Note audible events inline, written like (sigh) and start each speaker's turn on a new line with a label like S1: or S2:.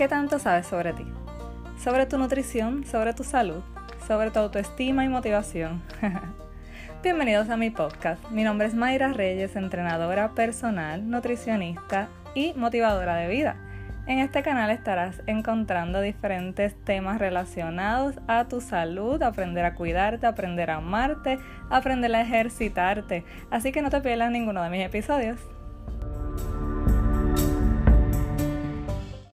S1: ¿Qué tanto sabes sobre ti? Sobre tu nutrición, sobre tu salud, sobre tu autoestima y motivación. (laughs) Bienvenidos a mi podcast. Mi nombre es Mayra Reyes, entrenadora personal, nutricionista y motivadora de vida. En este canal estarás encontrando diferentes temas relacionados a tu salud, aprender a cuidarte, aprender a amarte, aprender a ejercitarte. Así que no te pierdas ninguno de mis episodios.